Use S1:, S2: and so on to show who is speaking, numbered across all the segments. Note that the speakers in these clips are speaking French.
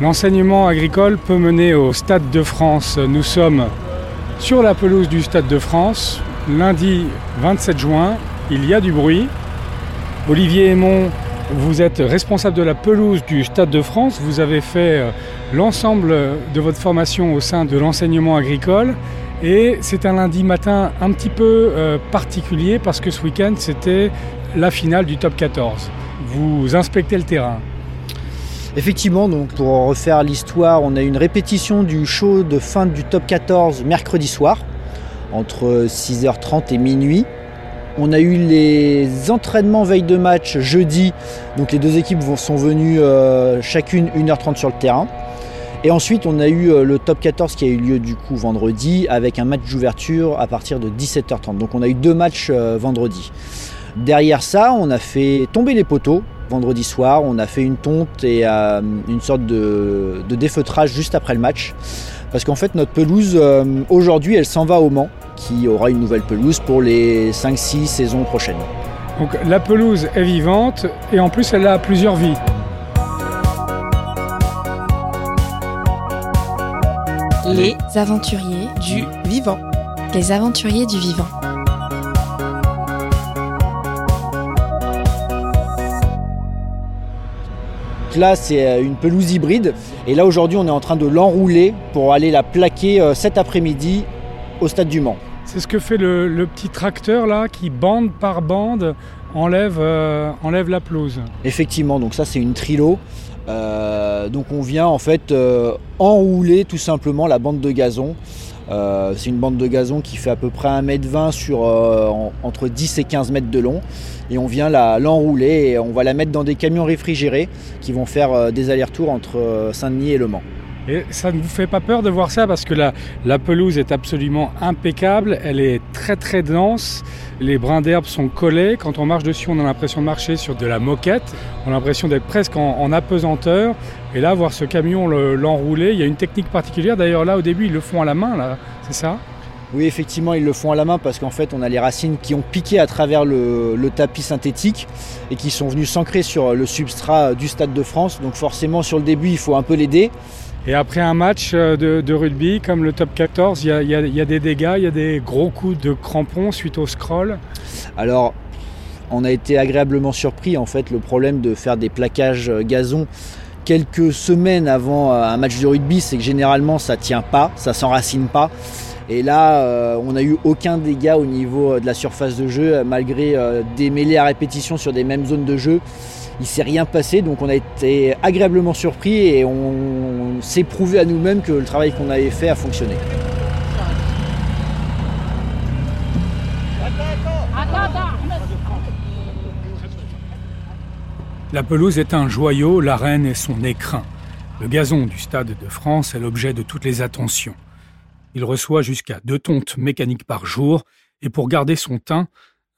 S1: L'enseignement agricole peut mener au Stade de France. Nous sommes sur la pelouse du Stade de France, lundi 27 juin. Il y a du bruit. Olivier Aymon, vous êtes responsable de la pelouse du Stade de France. Vous avez fait euh, l'ensemble de votre formation au sein de l'enseignement agricole. Et c'est un lundi matin un petit peu euh, particulier parce que ce week-end, c'était la finale du top 14. Vous inspectez le terrain.
S2: Effectivement, donc pour refaire l'histoire, on a une répétition du show de fin du top 14 mercredi soir, entre 6h30 et minuit. On a eu les entraînements veille de match jeudi, donc les deux équipes sont venues euh, chacune 1h30 sur le terrain. Et ensuite, on a eu euh, le top 14 qui a eu lieu du coup vendredi avec un match d'ouverture à partir de 17h30. Donc on a eu deux matchs euh, vendredi. Derrière ça, on a fait tomber les poteaux vendredi soir. On a fait une tonte et euh, une sorte de, défeutrage juste après le match. Parce qu'en fait, notre pelouse, euh, aujourd'hui, elle s'en va au Mans, qui aura une nouvelle pelouse pour les 5-6 saisons prochaines.
S1: Donc la pelouse est vivante et en plus, elle a plusieurs vies.
S3: Les aventuriers du vivant. Les aventuriers du vivant.
S2: Là, c'est euh, une pelouse hybride. Et là, aujourd'hui, on est en train de l'enrouler pour aller la plaquer euh, cet après-midi au stade du Mans.
S1: C'est ce que fait le, petit tracteur là qui, bande par bande, enlève, euh, enlève la pelouse.
S2: Effectivement, donc ça, c'est une trilo. donc on vient en fait enrouler tout simplement la bande de gazon. C'est une bande de gazon qui fait à peu près 1m20 sur entre 10 et 15 mètres de long et on vient l'enrouler et on va la mettre dans des camions réfrigérés qui vont faire euh, des allers-retours entre euh, Saint-Denis et Le Mans.
S1: Et ça ne vous fait pas peur de voir ça parce que la, pelouse est absolument impeccable, elle est très très dense, les brins d'herbe sont collés, quand on marche dessus on a l'impression de marcher sur de la moquette, on a l'impression d'être presque en, apesanteur, et là voir ce camion l'enrouler, il y a une technique particulière, d'ailleurs là au début ils le font à la main, c'est ça?
S2: Oui, effectivement, ils le font à la main parce qu'en fait, on a les racines qui ont piqué à travers le, tapis synthétique et qui sont venues s'ancrer sur le substrat du Stade de France. Donc forcément, sur le début, il faut un peu l'aider.
S1: Et après un match euh, de, rugby comme le top 14, il y, a, des dégâts, il y a des gros coups de crampons suite au scroll
S2: Alors, on a été agréablement surpris. En fait, le problème de faire des plaquages euh, gazon quelques semaines avant euh, un match de rugby, c'est que généralement ça tient pas, ça s'enracine pas. Et là, on n'a eu aucun dégât au niveau de la surface de jeu, malgré des mêlées à répétition sur des mêmes zones de jeu. Il s'est rien passé, donc on a été agréablement surpris et on s'est prouvé à nous-mêmes que le travail qu'on avait fait a fonctionné.
S1: La pelouse est un joyau, l'arène est son écrin. Le gazon du Stade de France est l'objet de toutes les attentions. Il reçoit jusqu'à deux tontes mécaniques par jour et pour garder son teint,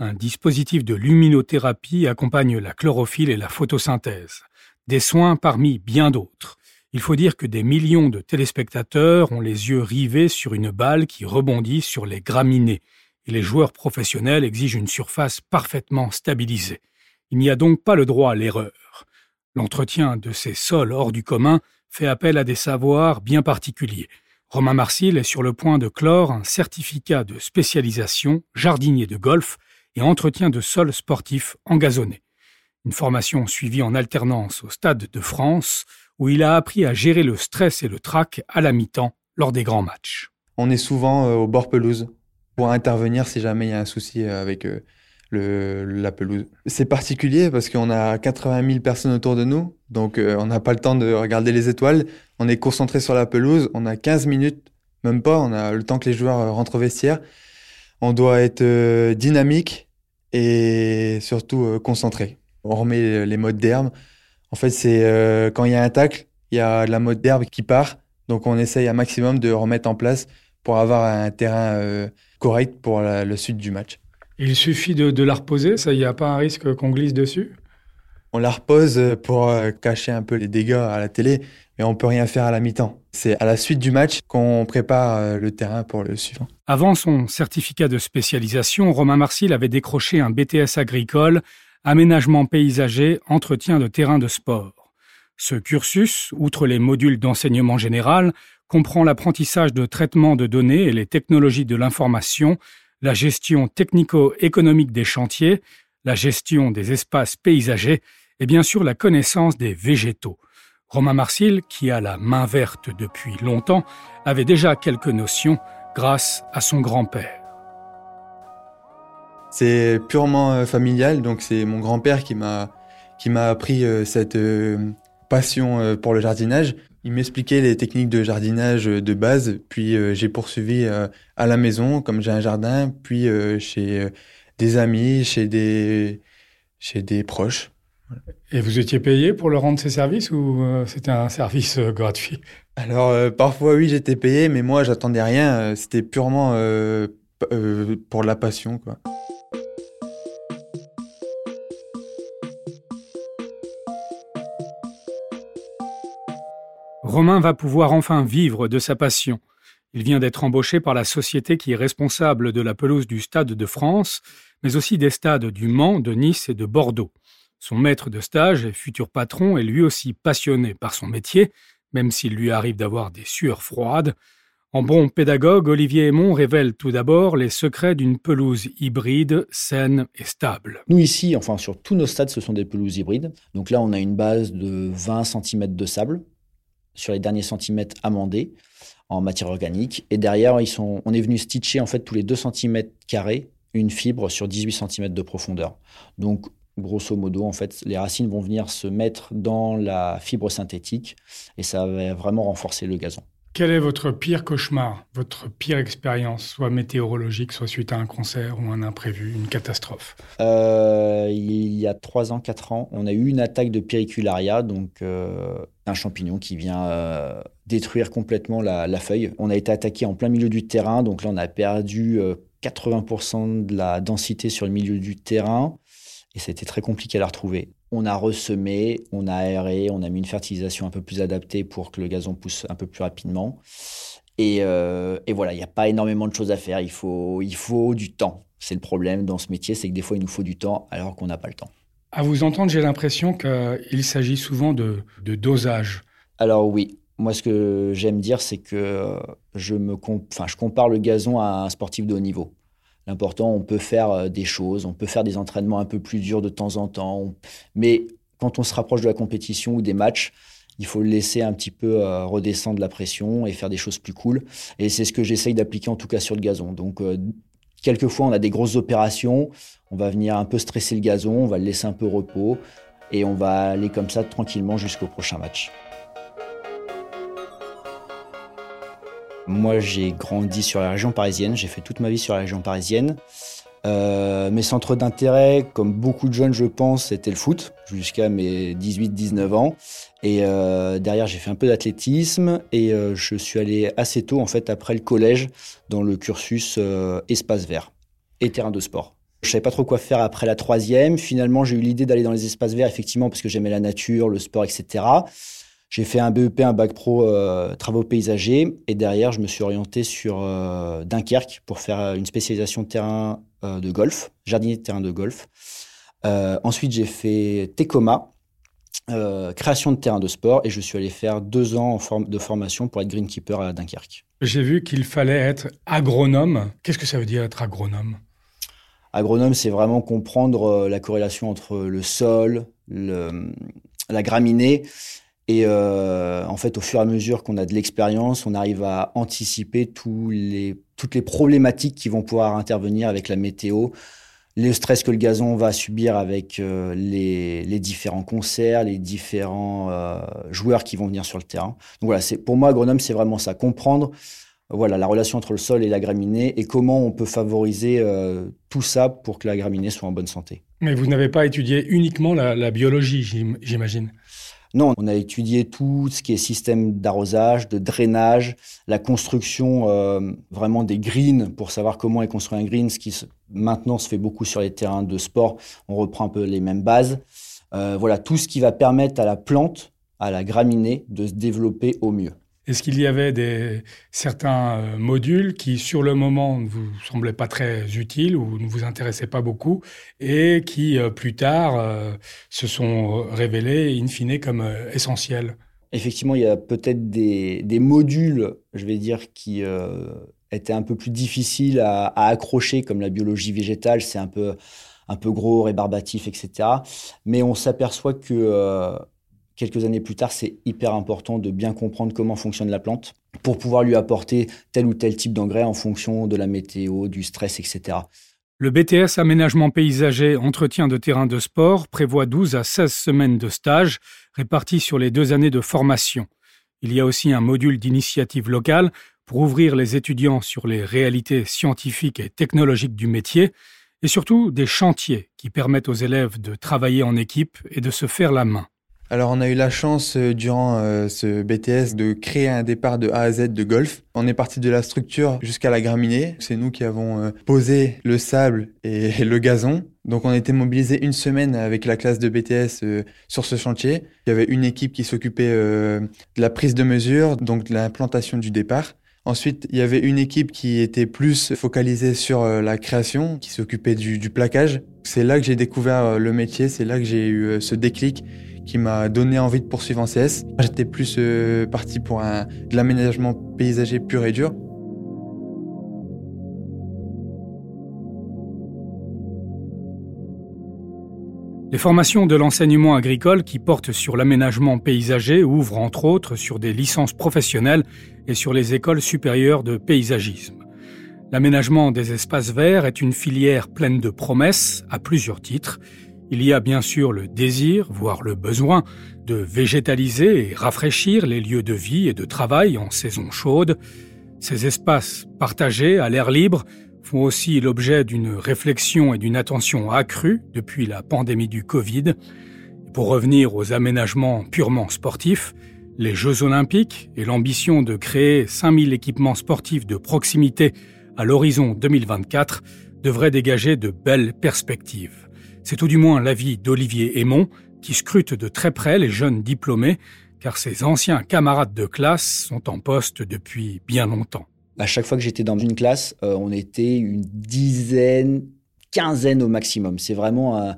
S1: un dispositif de luminothérapie accompagne la chlorophylle et la photosynthèse. Des soins parmi bien d'autres. Il faut dire que des millions de téléspectateurs ont les yeux rivés sur une balle qui rebondit sur les graminées, et les joueurs professionnels exigent une surface parfaitement stabilisée. Il n'y a donc pas le droit à l'erreur. L'entretien de ces sols hors du commun fait appel à des savoirs bien particuliers. Romain Marcil est sur le point de clore un certificat de spécialisation jardinier de golf et entretien de sols sportifs engazonnés. Une formation suivie en alternance au Stade de France, où il a appris à gérer le stress et le trac à la mi-temps lors des grands matchs.
S4: On est souvent euh, au bord pelouse pour intervenir si jamais il y a un souci euh, avec euh, la pelouse. C'est particulier parce qu'on a 80 000 personnes autour de nous, donc on n'a pas le temps de regarder les étoiles. On est concentré sur la pelouse, on a 15 minutes, même pas, on a le temps que les joueurs rentrent au vestiaire. On doit être dynamique et surtout concentré. On remet les modes d'herbe. En fait, c'est quand il y a un tacle, il y a la mode d'herbe qui part, donc on essaye un maximum de remettre en place pour avoir un terrain correct pour le suite du match.
S1: Il suffit de, la reposer, ça, il n'y a pas un risque qu'on glisse dessus?
S4: On la repose pour euh, cacher un peu les dégâts à la télé, mais on peut rien faire à la mi-temps. C'est à la suite du match qu'on prépare euh, le terrain pour le suivant.
S1: Avant son certificat de spécialisation, Romain Marcil avait décroché un BTS agricole, aménagement paysager, entretien de terrain de sport. Ce cursus, outre les modules d'enseignement général, comprend l'apprentissage de traitement de données et les technologies de l'information, la gestion technico-économique des chantiers, la gestion des espaces paysagers et bien sûr la connaissance des végétaux. Romain Marcil, qui a la main verte depuis longtemps, avait déjà quelques notions grâce à son grand-père.
S4: C'est purement euh, familial, donc c'est mon grand-père qui m'a qui m'a appris euh, cette euh, passion pour le jardinage. Il m'expliquait les techniques de jardinage de base, puis j'ai poursuivi à la maison, comme j'ai un jardin, puis chez des amis, chez des chez des proches.
S1: Et vous étiez payé pour le rendre ces services ou c'était un service gratuit?
S4: Alors parfois oui, j'étais payé, mais moi j'attendais rien. C'était purement pour la passion, quoi.
S1: Romain va pouvoir enfin vivre de sa passion. Il vient d'être embauché par la société qui est responsable de la pelouse du Stade de France, mais aussi des stades du Mans, de Nice et de Bordeaux. Son maître de stage et futur patron est lui aussi passionné par son métier, même s'il lui arrive d'avoir des sueurs froides. En bon pédagogue, Olivier Aymon révèle tout d'abord les secrets d'une pelouse hybride, saine et stable.
S2: Nous ici, enfin sur tous nos stades, ce sont des pelouses hybrides. Donc là, on a une base de 20 cm de sable sur les derniers centimètres amendés en matière organique. Et derrière, ils sont, on est venu stitcher en fait tous les 2 cm carrés une fibre sur 18 cm de profondeur. Donc, grosso modo, en fait, les racines vont venir se mettre dans la fibre synthétique et ça va vraiment renforcer le gazon.
S1: Quel est votre pire cauchemar, votre pire expérience, soit météorologique, soit suite à un concert ou un imprévu, une catastrophe?
S2: Euh, Il y a 3 ans, 4 ans, on a eu une attaque de péricularia, donc euh, un champignon qui vient euh, détruire complètement la, la, feuille. On a été attaqué en plein milieu du terrain, donc là on a perdu 80% de la densité sur le milieu du terrain et c'était très compliqué à la retrouver. On a ressemé, on a aéré, on a mis une fertilisation un peu plus adaptée pour que le gazon pousse un peu plus rapidement. Et, euh, voilà, il n'y a pas énormément de choses à faire. Il faut, il faut du temps. C'est le problème dans ce métier, c'est que des fois, il nous faut du temps alors qu'on n'a pas le temps.
S1: À vous entendre, j'ai l'impression qu'il s'agit souvent de, de, dosage.
S2: Alors oui, moi ce que j'aime dire, c'est que je, me enfin, je compare le gazon à un sportif de haut niveau. L'important, on peut faire euh, des choses, on peut faire des entraînements un peu plus durs de temps en temps, mais quand on se rapproche de la compétition ou des matchs, il faut laisser un petit peu euh, redescendre la pression et faire des choses plus cool. Et c'est ce que j'essaye d'appliquer en tout cas sur le gazon. Donc, euh, quelquefois, on a des grosses opérations, on va venir un peu stresser le gazon, on va le laisser un peu repos et on va aller comme ça tranquillement jusqu'au prochain match. Moi, j'ai grandi sur la région parisienne. J'ai fait toute ma vie sur la région parisienne. Euh, mes centres d'intérêt, comme beaucoup de jeunes, je pense, c'était le foot, jusqu'à mes 18-19 ans. Et euh, derrière, j'ai fait un peu d'athlétisme et euh, je suis allé assez tôt, en fait, après le collège, dans le cursus espace vert et terrain de sport. Je savais pas trop quoi faire après la troisième. Finalement, j'ai eu l'idée d'aller dans les espaces verts, effectivement, parce que j'aimais la nature, le sport, etc. J'ai fait un BEP, un bac pro euh, travaux paysagers et derrière, je me suis orienté sur euh, Dunkerque pour faire une spécialisation de terrain euh, de golf, jardinier de terrain de golf. ensuite, j'ai fait Tecoma, création de terrain de sport et je suis allé faire deux ans de formation pour être greenkeeper à Dunkerque.
S1: J'ai vu qu'il fallait être agronome. Qu'est-ce que ça veut dire être agronome?
S2: Agronome, c'est vraiment comprendre la corrélation entre le sol, le, la graminée et euh, en fait, au fur et à mesure qu'on a de l'expérience, on arrive à anticiper toutes les problématiques qui vont pouvoir intervenir avec la météo, le stress que le gazon va subir avec euh, les, différents concerts, les différents euh, joueurs qui vont venir sur le terrain. Donc voilà, pour moi agronome, c'est vraiment ça, comprendre voilà la relation entre le sol et la graminée et comment on peut favoriser tout ça pour que la graminée soit en bonne santé.
S1: Mais vous n'avez pas étudié uniquement la biologie, j'imagine?
S2: Non, on a étudié tout ce qui est système d'arrosage, de drainage, la construction euh, vraiment des greens pour savoir comment est construit un green, ce qui maintenant se fait beaucoup sur les terrains de sport. On reprend un peu les mêmes bases. Euh, voilà, tout ce qui va permettre à la plante, à la graminée, de se développer au mieux.
S1: Est-ce qu'il y avait des, certains euh, modules qui, sur le moment, ne vous semblaient pas très utiles ou ne vous intéressaient pas beaucoup et qui, euh, plus tard, euh, se sont révélés, in fine, comme essentiels?
S2: Effectivement, il y a peut-être des, modules, je vais dire, qui étaient un peu plus difficiles à, accrocher, comme la biologie végétale, c'est un peu, un peu gros, rébarbatif, etc. Mais on s'aperçoit que quelques années plus tard, c'est hyper important de bien comprendre comment fonctionne la plante pour pouvoir lui apporter tel ou tel type d'engrais en fonction de la météo, du stress, etc.
S1: Le BTS Aménagement paysager Entretien de terrain de sport prévoit 12 à 16 semaines de stage répartis sur les deux années de formation. Il y a aussi un module d'initiative locale pour ouvrir les étudiants sur les réalités scientifiques et technologiques du métier et surtout des chantiers qui permettent aux élèves de travailler en équipe et de se faire la main.
S4: Alors on a eu la chance euh, durant euh, ce BTS de créer un départ de A à Z de golf. On est parti de la structure jusqu'à la graminée. C'est nous qui avons euh, posé le sable et le gazon. Donc on a été mobilisé une semaine avec la classe de BTS sur ce chantier. Il y avait une équipe qui s'occupait de la prise de mesure, donc de l'implantation du départ. Ensuite, il y avait une équipe qui était plus focalisée sur la création, qui s'occupait du, du, plaquage. C'est là que j'ai découvert le métier, c'est là que j'ai eu ce déclic qui m'a donné envie de poursuivre en CS. J'étais plus euh, parti pour de l'aménagement paysager pur et dur.
S1: Les formations de l'enseignement agricole qui portent sur l'aménagement paysager ouvrent entre autres sur des licences professionnelles et sur les écoles supérieures de paysagisme. L'aménagement des espaces verts est une filière pleine de promesses à plusieurs titres il y a bien sûr le désir, voire le besoin, de végétaliser et rafraîchir les lieux de vie et de travail en saison chaude. Ces espaces partagés à l'air libre font aussi l'objet d'une réflexion et d'une attention accrue depuis la pandémie du Covid. Pour revenir aux aménagements purement sportifs, les Jeux olympiques et l'ambition de créer 5000 équipements sportifs de proximité à l'horizon 2024 devraient dégager de belles perspectives. C'est tout du moins l'avis d'Olivier Aymon, qui scrute de très près les jeunes diplômés, car ses anciens camarades de classe sont en poste depuis bien longtemps.
S2: À chaque fois que j'étais dans une classe, euh, on était une dizaine, quinzaine au maximum. C'est vraiment un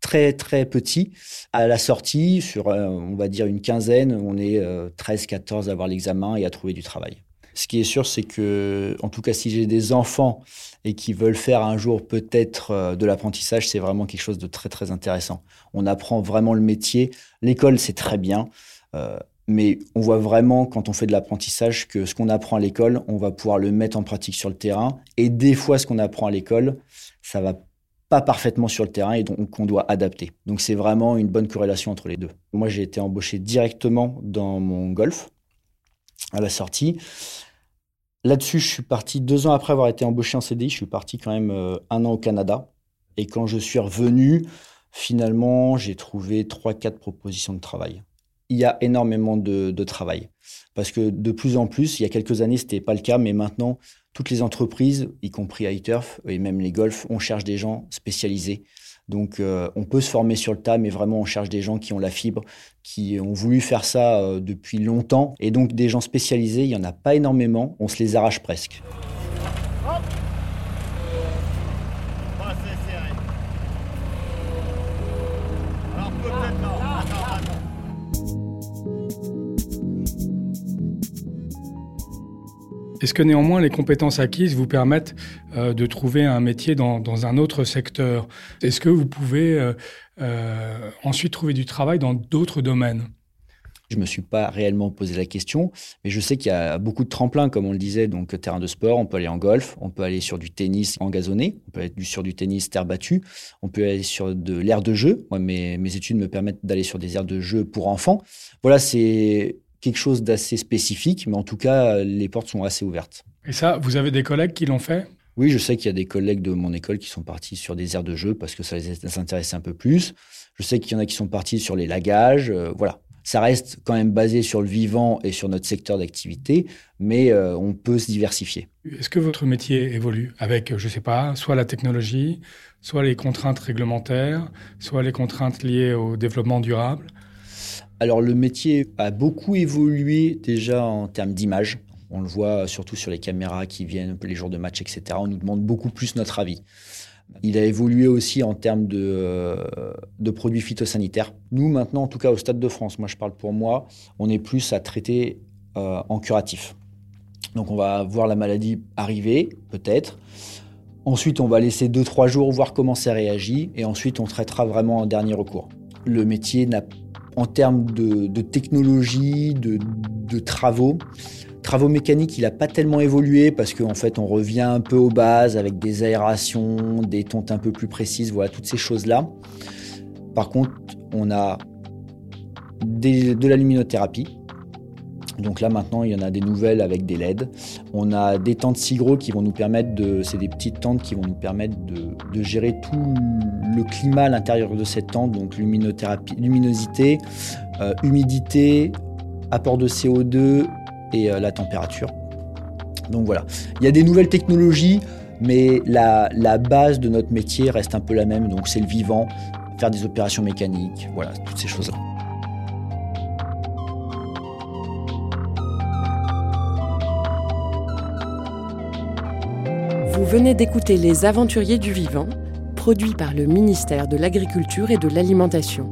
S2: très très petit. À la sortie, sur euh, on va dire une quinzaine, on est 13, euh, 14 à avoir l'examen et à trouver du travail. Ce qui est sûr, c'est que, en tout cas, si j'ai des enfants et qui veulent faire un jour peut-être euh, de l'apprentissage, c'est vraiment quelque chose de très très intéressant. On apprend vraiment le métier. L'école, c'est très bien. Euh, mais on voit vraiment quand on fait de l'apprentissage que ce qu'on apprend à l'école, on va pouvoir le mettre en pratique sur le terrain. Et des fois, ce qu'on apprend à l'école, ça va pas parfaitement sur le terrain et donc on doit adapter. Donc c'est vraiment une bonne corrélation entre les deux. Moi, j'ai été embauché directement dans mon golf à la sortie. Là-dessus, je suis parti deux ans après avoir été embauché en CDI. Je suis parti quand même euh, un an au Canada. Et quand je suis revenu, finalement, j'ai trouvé trois, quatre propositions de travail. Il y a énormément de, travail. Parce que de plus en plus, il y a quelques années, ce n'était pas le cas, mais maintenant, toutes les entreprises, y compris iTurf et même les golfs, on cherche des gens spécialisés donc euh, on peut se former sur le tas, mais vraiment on cherche des gens qui ont la fibre, qui ont voulu faire ça euh, depuis longtemps. Et donc des gens spécialisés, il n'y en a pas énormément, on se les arrache presque.
S1: Est-ce que néanmoins les compétences acquises vous permettent euh, de trouver un métier dans, un autre secteur? Est-ce que vous pouvez euh, euh, ensuite trouver du travail dans d'autres domaines?
S2: Je ne me suis pas réellement posé la question, mais je sais qu'il y a beaucoup de tremplins, comme on le disait, donc terrain de sport, on peut aller en golf, on peut aller sur du tennis en gazonné, on peut aller sur du tennis terre battue, on peut aller sur de l'air de jeu. Mes, mes études me permettent d'aller sur des aires de jeu pour enfants. Voilà, c'est quelque chose d'assez spécifique, mais en tout cas, les portes sont assez ouvertes.
S1: Et ça, vous avez des collègues qui l'ont fait?
S2: Oui, je sais qu'il y a des collègues de mon école qui sont partis sur des aires de jeu parce que ça les intéressait un peu plus. Je sais qu'il y en a qui sont partis sur les lagages. Euh, voilà. Ça reste quand même basé sur le vivant et sur notre secteur d'activité, mais euh, on peut se diversifier.
S1: Est-ce que votre métier évolue avec, je ne sais pas, soit la technologie, soit les contraintes réglementaires, soit les contraintes liées au développement durable?
S2: Alors le métier a beaucoup évolué déjà en termes d'image. On le voit surtout sur les caméras qui viennent les jours de match, etc. On nous demande beaucoup plus notre avis. Il a évolué aussi en termes de, euh, de, produits phytosanitaires. Nous, maintenant, en tout cas au Stade de France, moi je parle pour moi, on est plus à traiter euh, en curatif. Donc on va voir la maladie arriver, peut-être. Ensuite, on va laisser 2-3 jours voir comment ça réagit. Et ensuite, on traitera vraiment en dernier recours. Le métier n'a, en termes de, technologie, de, de travaux, travaux mécaniques, il n'a pas tellement évolué parce qu'en fait, on revient un peu aux bases avec des aérations, des tontes un peu plus précises, voilà, toutes ces choses-là. Par contre, on a de la luminothérapie. Donc là maintenant, il y en a des nouvelles avec des LED. On a des tentes Sigro qui vont nous permettre de, c'est des petites tentes qui vont nous permettre de, gérer tout le climat à l'intérieur de cette tente, donc luminosité, euh, humidité, apport de CO2 et euh, la température. Donc voilà, il y a des nouvelles technologies, mais la, la base de notre métier reste un peu la même, donc c'est le vivant, faire des opérations mécaniques, voilà, toutes ces choses-là.
S3: Vous venez d'écouter Les Aventuriers du Vivant, produit par le ministère de l'Agriculture et de l'Alimentation.